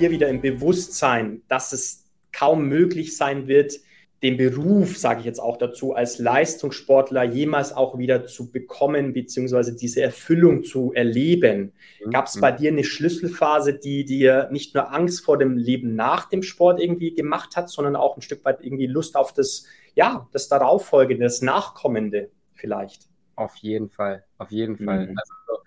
hier wieder im Bewusstsein, dass es kaum möglich sein wird, den Beruf, sage ich jetzt auch dazu, als Leistungssportler jemals auch wieder zu bekommen, beziehungsweise diese Erfüllung zu erleben. Mhm. Gab es bei dir eine Schlüsselphase, die dir nicht nur Angst vor dem Leben nach dem Sport irgendwie gemacht hat, sondern auch ein Stück weit irgendwie Lust auf das, ja, das darauffolgende, das Nachkommende vielleicht? Auf jeden Fall, auf jeden Fall. Mhm. Also,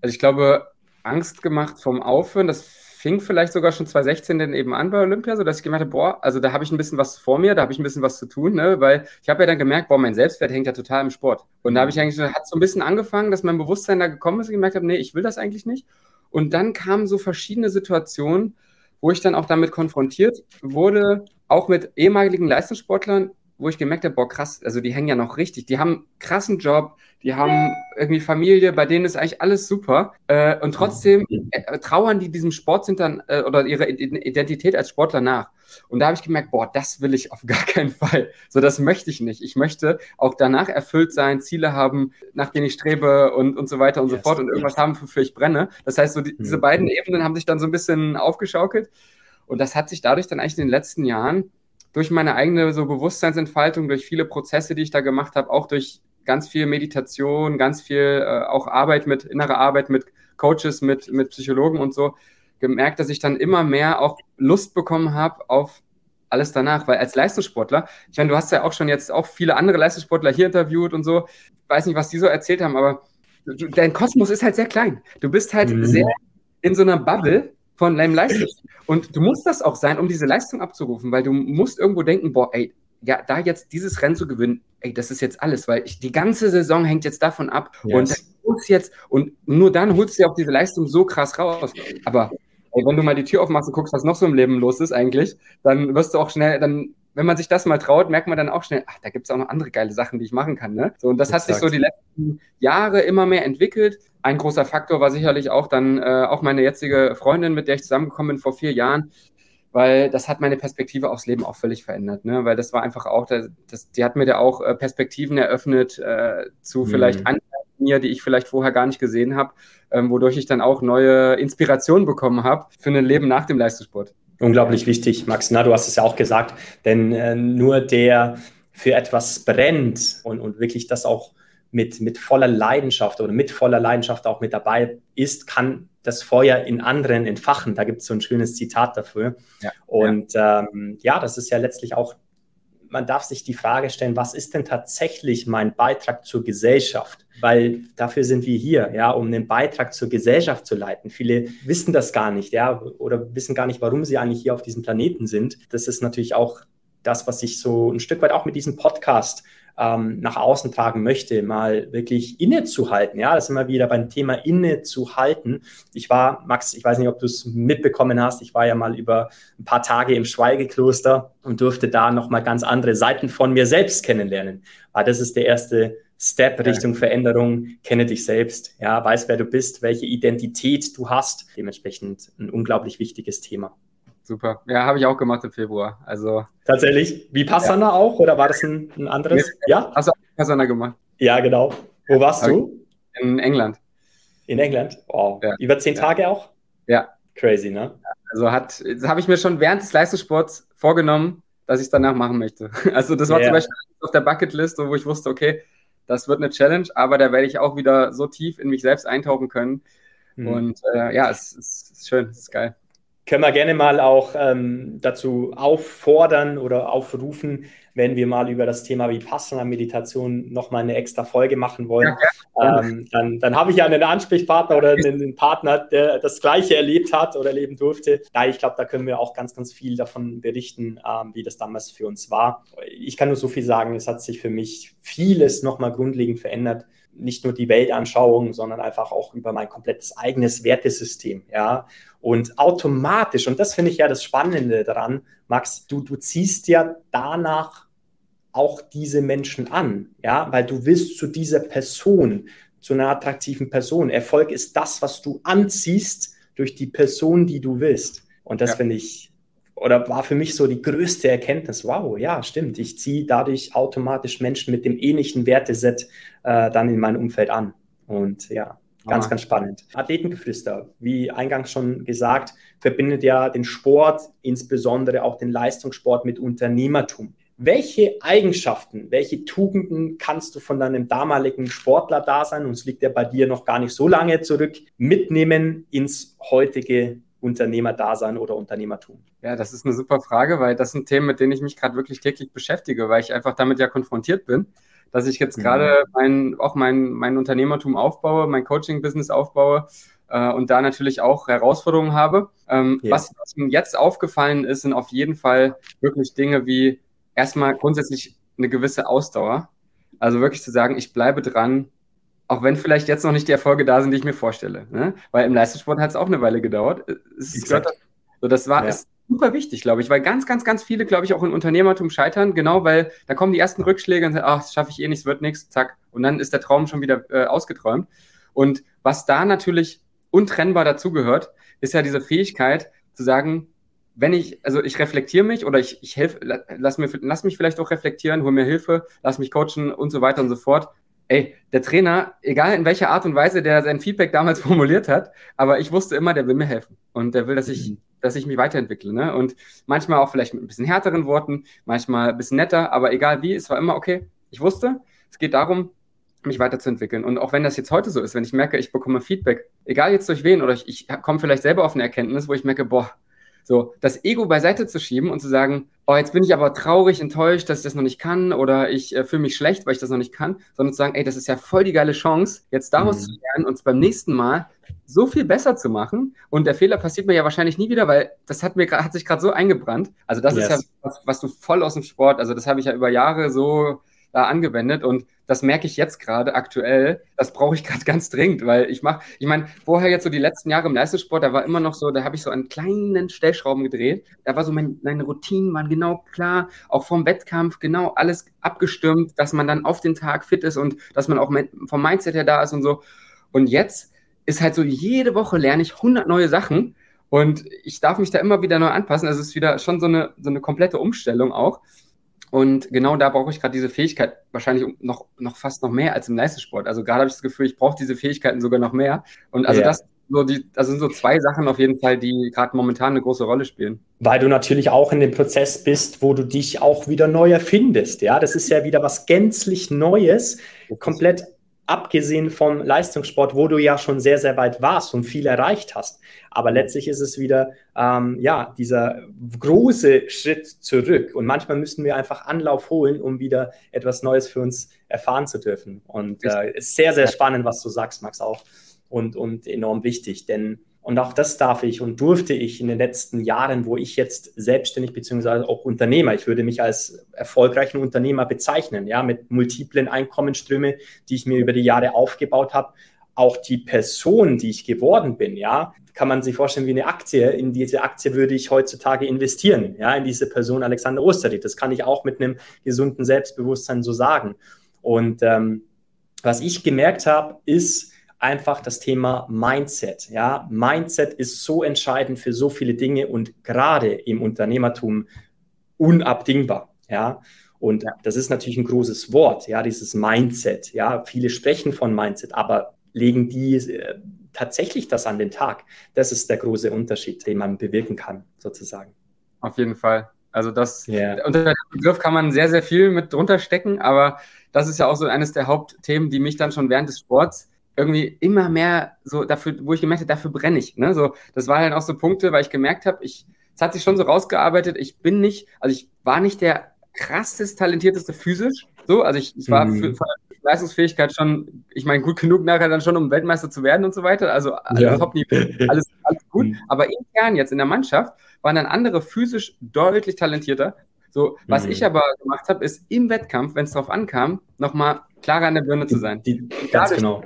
also ich glaube, Angst gemacht vom Aufhören, das fing vielleicht sogar schon 2016 dann eben an bei Olympia, so dass ich gemerkt habe, boah, also da habe ich ein bisschen was vor mir, da habe ich ein bisschen was zu tun, ne? weil ich habe ja dann gemerkt, boah, mein Selbstwert hängt ja total im Sport. Und da habe ich eigentlich, hat so ein bisschen angefangen, dass mein Bewusstsein da gekommen ist und gemerkt habe, nee, ich will das eigentlich nicht. Und dann kamen so verschiedene Situationen, wo ich dann auch damit konfrontiert wurde, auch mit ehemaligen Leistungssportlern, wo ich gemerkt habe, boah, krass, also die hängen ja noch richtig, die haben einen krassen Job, die haben irgendwie Familie, bei denen ist eigentlich alles super. Äh, und trotzdem äh, trauern die diesem Sportsintern äh, oder ihrer Identität als Sportler nach. Und da habe ich gemerkt, boah, das will ich auf gar keinen Fall. So, das möchte ich nicht. Ich möchte auch danach erfüllt sein, Ziele haben, nach denen ich strebe und, und so weiter und yes, so fort und irgendwas yes. haben, wofür ich brenne. Das heißt, so die, diese mhm. beiden Ebenen haben sich dann so ein bisschen aufgeschaukelt. Und das hat sich dadurch dann eigentlich in den letzten Jahren durch meine eigene so Bewusstseinsentfaltung, durch viele Prozesse, die ich da gemacht habe, auch durch ganz viel Meditation, ganz viel äh, auch Arbeit mit, innere Arbeit mit Coaches, mit, mit Psychologen und so, gemerkt, dass ich dann immer mehr auch Lust bekommen habe auf alles danach, weil als Leistungssportler, ich meine, du hast ja auch schon jetzt auch viele andere Leistungssportler hier interviewt und so, ich weiß nicht, was die so erzählt haben, aber dein Kosmos ist halt sehr klein. Du bist halt mhm. sehr in so einer Bubble von deinem Leistung. Und du musst das auch sein, um diese Leistung abzurufen, weil du musst irgendwo denken, boah, ey, ja, da jetzt dieses Rennen zu gewinnen, ey, das ist jetzt alles, weil ich, die ganze Saison hängt jetzt davon ab yes. und holst jetzt und nur dann holst du ja auch diese Leistung so krass raus. Aber ey, wenn du mal die Tür aufmachst und guckst, was noch so im Leben los ist eigentlich, dann wirst du auch schnell, dann wenn man sich das mal traut, merkt man dann auch schnell, ach, da gibt es auch noch andere geile Sachen, die ich machen kann. Ne? So, und das Exakt. hat sich so die letzten Jahre immer mehr entwickelt. Ein großer Faktor war sicherlich auch dann äh, auch meine jetzige Freundin, mit der ich zusammengekommen bin vor vier Jahren, weil das hat meine Perspektive aufs Leben auch völlig verändert. Ne? Weil das war einfach auch, das, die hat mir da auch äh, Perspektiven eröffnet äh, zu mhm. vielleicht anderen mir, die ich vielleicht vorher gar nicht gesehen habe, ähm, wodurch ich dann auch neue Inspirationen bekommen habe für ein Leben nach dem Leistungssport. Unglaublich wichtig, Max. Na, du hast es ja auch gesagt, denn äh, nur der für etwas brennt und, und wirklich das auch mit, mit voller Leidenschaft oder mit voller Leidenschaft auch mit dabei ist, kann das Feuer in anderen entfachen. Da gibt es so ein schönes Zitat dafür. Ja, und ja. Ähm, ja, das ist ja letztlich auch, man darf sich die Frage stellen, was ist denn tatsächlich mein Beitrag zur Gesellschaft? Weil dafür sind wir hier, ja, um einen Beitrag zur Gesellschaft zu leiten. Viele wissen das gar nicht, ja, oder wissen gar nicht, warum sie eigentlich hier auf diesem Planeten sind. Das ist natürlich auch das, was ich so ein Stück weit auch mit diesem Podcast ähm, nach außen tragen möchte, mal wirklich innezuhalten. Ja, das ist immer wieder beim Thema innezuhalten. Ich war, Max, ich weiß nicht, ob du es mitbekommen hast, ich war ja mal über ein paar Tage im Schweigekloster und durfte da nochmal ganz andere Seiten von mir selbst kennenlernen. Aber das ist der erste Step Richtung Veränderung. Kenne dich selbst. Ja, weiß, wer du bist, welche Identität du hast. Dementsprechend ein unglaublich wichtiges Thema. Super. Ja, habe ich auch gemacht im Februar. Also tatsächlich. Wie Passana ja. auch oder war das ein, ein anderes? Nee, ja. Hast du auch Passana gemacht? Ja, genau. Wo warst du? In England. In England. Wow. Ja. Über zehn Tage auch? Ja. Crazy, ne? Also hat, das habe ich mir schon während des Leistungssports vorgenommen, dass ich es danach machen möchte. Also das war yeah. zum Beispiel auf der Bucketlist, wo ich wusste, okay, das wird eine Challenge, aber da werde ich auch wieder so tief in mich selbst eintauchen können. Mhm. Und äh, ja, es, es, ist schön, es ist geil können wir gerne mal auch ähm, dazu auffordern oder aufrufen, wenn wir mal über das Thema Vipassana-Meditation nochmal eine extra Folge machen wollen. Ja, ähm, dann dann habe ich ja einen Ansprechpartner oder einen Partner, der das Gleiche erlebt hat oder erleben durfte. Ja, ich glaube, da können wir auch ganz, ganz viel davon berichten, ähm, wie das damals für uns war. Ich kann nur so viel sagen, es hat sich für mich vieles nochmal grundlegend verändert nicht nur die Weltanschauung, sondern einfach auch über mein komplettes eigenes Wertesystem, ja. Und automatisch, und das finde ich ja das Spannende daran, Max, du, du ziehst ja danach auch diese Menschen an, ja, weil du willst zu dieser Person, zu einer attraktiven Person. Erfolg ist das, was du anziehst durch die Person, die du willst. Und das ja. finde ich oder war für mich so die größte Erkenntnis, wow, ja, stimmt, ich ziehe dadurch automatisch Menschen mit dem ähnlichen Werteset äh, dann in mein Umfeld an. Und ja, Ganz, ah. ganz spannend. Athletengeflüster, wie eingangs schon gesagt, verbindet ja den Sport, insbesondere auch den Leistungssport mit Unternehmertum. Welche Eigenschaften, welche Tugenden kannst du von deinem damaligen Sportler-Dasein, und es liegt ja bei dir noch gar nicht so lange zurück, mitnehmen ins heutige Unternehmerdasein oder Unternehmertum? Ja, das ist eine super Frage, weil das sind Themen, mit denen ich mich gerade wirklich täglich beschäftige, weil ich einfach damit ja konfrontiert bin, dass ich jetzt mhm. gerade mein, auch mein, mein Unternehmertum aufbaue, mein Coaching-Business aufbaue äh, und da natürlich auch Herausforderungen habe. Ähm, ja. Was mir jetzt aufgefallen ist, sind auf jeden Fall wirklich Dinge wie erstmal grundsätzlich eine gewisse Ausdauer. Also wirklich zu sagen, ich bleibe dran, auch wenn vielleicht jetzt noch nicht die Erfolge da sind, die ich mir vorstelle. Ne? Weil im Leistungssport hat es auch eine Weile gedauert. Es gehört, so, das war ja. ist super wichtig, glaube ich, weil ganz, ganz, ganz viele, glaube ich, auch in Unternehmertum scheitern, genau, weil da kommen die ersten Rückschläge und sagen, ach, das schaffe ich eh nicht, es wird nichts, zack. Und dann ist der Traum schon wieder äh, ausgeträumt. Und was da natürlich untrennbar dazugehört, ist ja diese Fähigkeit zu sagen, wenn ich, also ich reflektiere mich oder ich, ich helfe, lass, mir, lass mich vielleicht auch reflektieren, hol mir Hilfe, lass mich coachen und so weiter und so fort. Ey, der Trainer, egal in welcher Art und Weise der sein Feedback damals formuliert hat, aber ich wusste immer, der will mir helfen und der will, dass ich, mhm. dass ich mich weiterentwickle. Ne? Und manchmal auch vielleicht mit ein bisschen härteren Worten, manchmal ein bisschen netter, aber egal wie, es war immer okay. Ich wusste, es geht darum, mich weiterzuentwickeln. Und auch wenn das jetzt heute so ist, wenn ich merke, ich bekomme Feedback, egal jetzt durch wen oder ich, ich komme vielleicht selber auf eine Erkenntnis, wo ich merke, boah, so, das Ego beiseite zu schieben und zu sagen, oh, jetzt bin ich aber traurig, enttäuscht, dass ich das noch nicht kann oder ich äh, fühle mich schlecht, weil ich das noch nicht kann, sondern zu sagen, ey, das ist ja voll die geile Chance, jetzt daraus mhm. zu lernen und beim nächsten Mal so viel besser zu machen. Und der Fehler passiert mir ja wahrscheinlich nie wieder, weil das hat mir hat sich gerade so eingebrannt. Also das yes. ist ja was, was du voll aus dem Sport, also das habe ich ja über Jahre so da angewendet und das merke ich jetzt gerade aktuell. Das brauche ich gerade ganz dringend, weil ich mache, ich meine, vorher jetzt so die letzten Jahre im Leistungssport, da war immer noch so, da habe ich so einen kleinen Stellschrauben gedreht. Da war so mein, meine Routinen waren genau klar, auch vom Wettkampf genau alles abgestimmt, dass man dann auf den Tag fit ist und dass man auch vom Mindset her da ist und so. Und jetzt ist halt so, jede Woche lerne ich 100 neue Sachen und ich darf mich da immer wieder neu anpassen. Also es ist wieder schon so eine, so eine komplette Umstellung auch. Und genau da brauche ich gerade diese Fähigkeit, wahrscheinlich noch, noch fast noch mehr als im Leistungssport. Also gerade habe ich das Gefühl, ich brauche diese Fähigkeiten sogar noch mehr. Und also ja. das so die, das sind so zwei Sachen auf jeden Fall, die gerade momentan eine große Rolle spielen. Weil du natürlich auch in dem Prozess bist, wo du dich auch wieder neu erfindest. Ja, das ist ja wieder was gänzlich Neues, komplett abgesehen vom Leistungssport, wo du ja schon sehr, sehr weit warst und viel erreicht hast. Aber letztlich ist es wieder, ähm, ja, dieser große Schritt zurück. Und manchmal müssen wir einfach Anlauf holen, um wieder etwas Neues für uns erfahren zu dürfen. Und äh, ist sehr, sehr spannend, was du sagst, Max, auch. Und, und enorm wichtig, denn und auch das darf ich und durfte ich in den letzten Jahren, wo ich jetzt selbstständig beziehungsweise auch Unternehmer, ich würde mich als erfolgreichen Unternehmer bezeichnen, ja, mit multiplen Einkommensströme, die ich mir über die Jahre aufgebaut habe. Auch die Person, die ich geworden bin, ja, kann man sich vorstellen wie eine Aktie. In diese Aktie würde ich heutzutage investieren, ja, in diese Person Alexander Osterried. Das kann ich auch mit einem gesunden Selbstbewusstsein so sagen. Und ähm, was ich gemerkt habe, ist, einfach das Thema Mindset. Ja, Mindset ist so entscheidend für so viele Dinge und gerade im Unternehmertum unabdingbar. Ja, und das ist natürlich ein großes Wort, ja, dieses Mindset. Ja, viele sprechen von Mindset, aber legen die äh, tatsächlich das an den Tag? Das ist der große Unterschied, den man bewirken kann, sozusagen. Auf jeden Fall. Also das yeah. unter dem Begriff kann man sehr, sehr viel mit drunter stecken, aber das ist ja auch so eines der Hauptthemen, die mich dann schon während des Sports irgendwie immer mehr so dafür, wo ich gemerkt habe, dafür brenne ich. Ne? So, das waren dann auch so Punkte, weil ich gemerkt habe, ich, es hat sich schon so rausgearbeitet, ich bin nicht, also ich war nicht der krassest talentierteste physisch. So, also ich, ich war mhm. für, für Leistungsfähigkeit schon, ich meine, gut genug nachher dann schon, um Weltmeister zu werden und so weiter. Also ja. Top-Niveau, alles, alles gut. Mhm. Aber intern jetzt in der Mannschaft waren dann andere physisch deutlich talentierter. So, was mhm. ich aber gemacht habe, ist im Wettkampf, wenn es drauf ankam, nochmal klarer an der Birne zu sein. Die, ganz dadurch, genau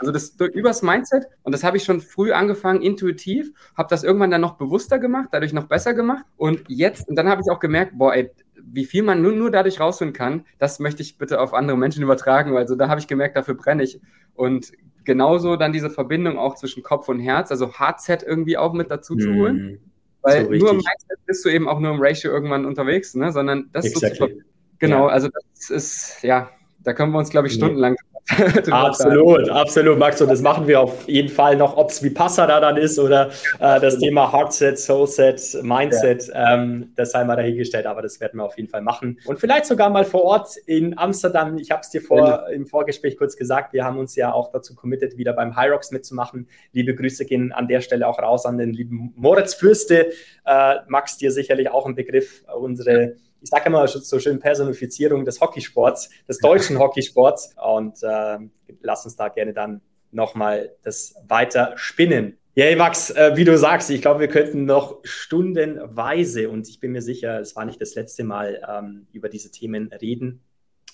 also das übers Mindset und das habe ich schon früh angefangen, intuitiv, habe das irgendwann dann noch bewusster gemacht, dadurch noch besser gemacht und jetzt, und dann habe ich auch gemerkt, boah, ey, wie viel man nur, nur dadurch rausfinden kann, das möchte ich bitte auf andere Menschen übertragen. Also da habe ich gemerkt, dafür brenne ich. Und genauso dann diese Verbindung auch zwischen Kopf und Herz, also Hardset irgendwie auch mit dazu zu holen. Mm, Weil so nur im Mindset bist du eben auch nur im Ratio irgendwann unterwegs, ne? sondern das exactly. so zu Genau, ja. also das ist, ja, da können wir uns, glaube ich, stundenlang absolut, absolut, Max. Und das machen wir auf jeden Fall noch, ob es wie Passa da dann ist oder äh, das Thema Heartset, Soulset, Mindset, ja. ähm, das sei mal dahingestellt, aber das werden wir auf jeden Fall machen. Und vielleicht sogar mal vor Ort in Amsterdam. Ich habe es dir vor, ja. im Vorgespräch kurz gesagt, wir haben uns ja auch dazu committed, wieder beim High Rocks mitzumachen. Liebe Grüße gehen an der Stelle auch raus an den lieben Moritz Fürste. Äh, Max, dir sicherlich auch ein Begriff, unsere ich sage immer so schön Personifizierung des Hockeysports, des deutschen Hockeysports. Und äh, lass uns da gerne dann nochmal das weiter spinnen. Hey Max, äh, wie du sagst, ich glaube, wir könnten noch stundenweise und ich bin mir sicher, es war nicht das letzte Mal ähm, über diese Themen reden.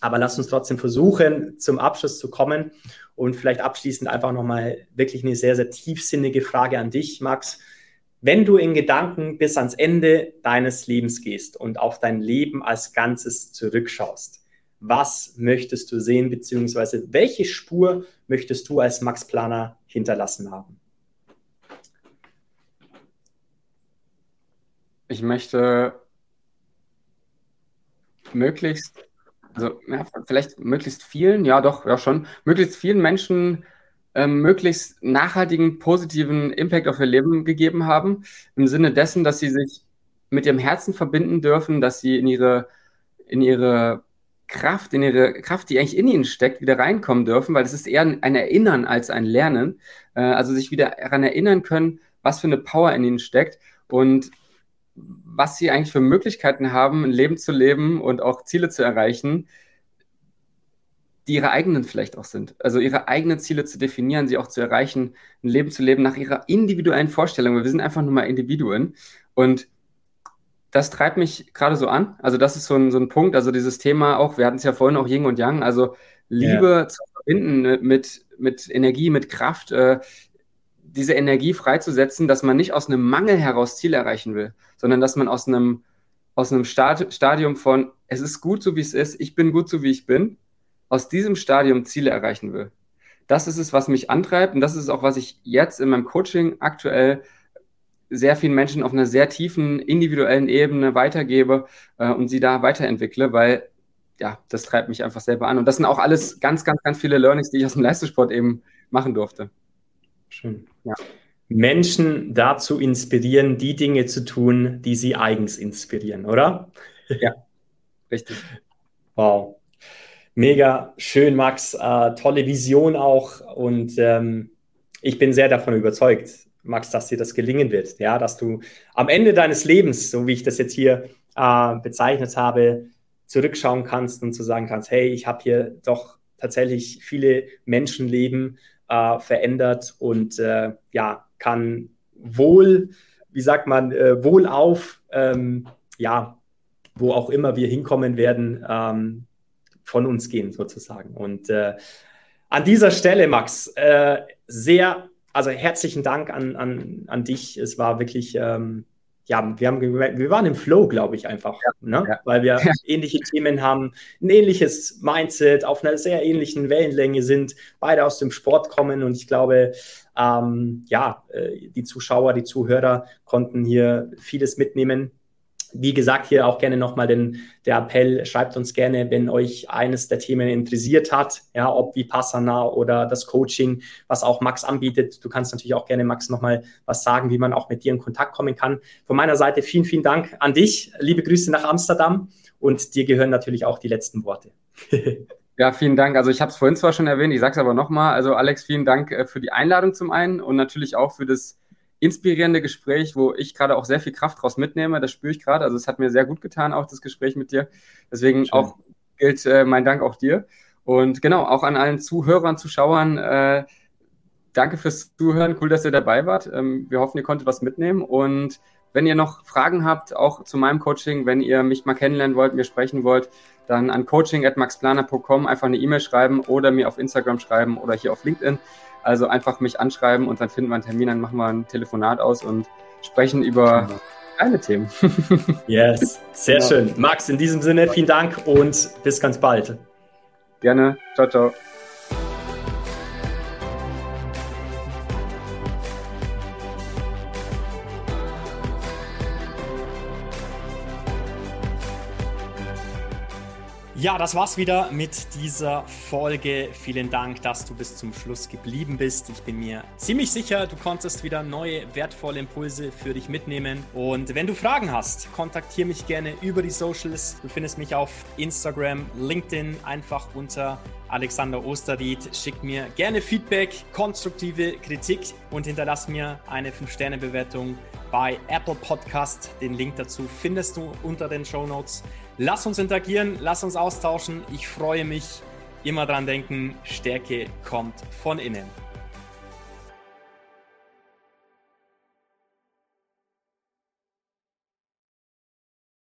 Aber lass uns trotzdem versuchen, zum Abschluss zu kommen und vielleicht abschließend einfach nochmal wirklich eine sehr, sehr tiefsinnige Frage an dich, Max. Wenn du in Gedanken bis ans Ende deines Lebens gehst und auf dein Leben als Ganzes zurückschaust, was möchtest du sehen, beziehungsweise welche Spur möchtest du als Max Planer hinterlassen haben? Ich möchte möglichst, also ja, vielleicht möglichst vielen, ja doch, ja schon, möglichst vielen Menschen ähm, möglichst nachhaltigen, positiven Impact auf ihr Leben gegeben haben, im Sinne dessen, dass sie sich mit ihrem Herzen verbinden dürfen, dass sie in ihre, in ihre Kraft, in ihre Kraft, die eigentlich in ihnen steckt, wieder reinkommen dürfen, weil es ist eher ein Erinnern als ein Lernen. Äh, also sich wieder daran erinnern können, was für eine Power in ihnen steckt und was sie eigentlich für Möglichkeiten haben, ein Leben zu leben und auch Ziele zu erreichen, die ihre eigenen vielleicht auch sind. Also ihre eigenen Ziele zu definieren, sie auch zu erreichen, ein Leben zu leben nach ihrer individuellen Vorstellung. Wir sind einfach nur mal Individuen. Und das treibt mich gerade so an. Also das ist so ein, so ein Punkt, also dieses Thema auch, wir hatten es ja vorhin auch Yin und Yang, also Liebe ja. zu verbinden mit, mit Energie, mit Kraft, äh, diese Energie freizusetzen, dass man nicht aus einem Mangel heraus Ziele erreichen will, sondern dass man aus einem, aus einem Stadium von, es ist gut so, wie es ist, ich bin gut so, wie ich bin, aus diesem Stadium Ziele erreichen will. Das ist es, was mich antreibt und das ist auch, was ich jetzt in meinem Coaching aktuell sehr vielen Menschen auf einer sehr tiefen individuellen Ebene weitergebe äh, und sie da weiterentwickle, weil ja, das treibt mich einfach selber an. Und das sind auch alles ganz, ganz, ganz viele Learnings, die ich aus dem Leistungssport eben machen durfte. Schön. Ja. Menschen dazu inspirieren, die Dinge zu tun, die sie eigens inspirieren, oder? Ja, richtig. Wow. Mega schön, Max. Äh, tolle Vision auch. Und ähm, ich bin sehr davon überzeugt, Max, dass dir das gelingen wird. Ja, dass du am Ende deines Lebens, so wie ich das jetzt hier äh, bezeichnet habe, zurückschauen kannst und zu sagen kannst, hey, ich habe hier doch tatsächlich viele Menschenleben äh, verändert und äh, ja, kann wohl, wie sagt man, äh, wohlauf, ähm, ja, wo auch immer wir hinkommen werden, ähm, von uns gehen sozusagen. Und äh, an dieser Stelle, Max, äh, sehr, also herzlichen Dank an, an, an dich. Es war wirklich, ähm, ja, wir, haben, wir waren im Flow, glaube ich, einfach, ja, ne? Ja. weil wir ja. ähnliche Themen haben, ein ähnliches Mindset, auf einer sehr ähnlichen Wellenlänge sind, beide aus dem Sport kommen und ich glaube, ähm, ja, äh, die Zuschauer, die Zuhörer konnten hier vieles mitnehmen wie gesagt, hier auch gerne nochmal den, der Appell, schreibt uns gerne, wenn euch eines der Themen interessiert hat, ja, ob wie Passana oder das Coaching, was auch Max anbietet. Du kannst natürlich auch gerne, Max, nochmal was sagen, wie man auch mit dir in Kontakt kommen kann. Von meiner Seite vielen, vielen Dank an dich. Liebe Grüße nach Amsterdam und dir gehören natürlich auch die letzten Worte. Ja, vielen Dank. Also ich habe es vorhin zwar schon erwähnt, ich sage es aber nochmal. Also Alex, vielen Dank äh, für die Einladung zum einen und natürlich auch für das inspirierende Gespräch, wo ich gerade auch sehr viel Kraft draus mitnehme. Das spüre ich gerade. Also es hat mir sehr gut getan, auch das Gespräch mit dir. Deswegen Schön. auch gilt äh, mein Dank auch dir. Und genau, auch an allen Zuhörern, Zuschauern, äh, danke fürs Zuhören. Cool, dass ihr dabei wart. Ähm, wir hoffen, ihr konntet was mitnehmen. Und wenn ihr noch Fragen habt, auch zu meinem Coaching, wenn ihr mich mal kennenlernen wollt, mir sprechen wollt, dann an coaching.maxplaner.com einfach eine E-Mail schreiben oder mir auf Instagram schreiben oder hier auf LinkedIn. Also einfach mich anschreiben und dann finden wir einen Termin, dann machen wir ein Telefonat aus und sprechen über deine Themen. yes, sehr genau. schön. Max, in diesem Sinne vielen Dank und bis ganz bald. Gerne. Ciao, ciao. Ja, das war's wieder mit dieser Folge. Vielen Dank, dass du bis zum Schluss geblieben bist. Ich bin mir ziemlich sicher, du konntest wieder neue wertvolle Impulse für dich mitnehmen. Und wenn du Fragen hast, kontaktiere mich gerne über die Socials. Du findest mich auf Instagram, LinkedIn, einfach unter Alexander Osterried. Schick mir gerne Feedback, konstruktive Kritik und hinterlass mir eine 5-Sterne-Bewertung bei Apple Podcast. Den Link dazu findest du unter den Show Notes. Lass uns interagieren, lass uns austauschen. Ich freue mich. Immer dran denken, Stärke kommt von innen.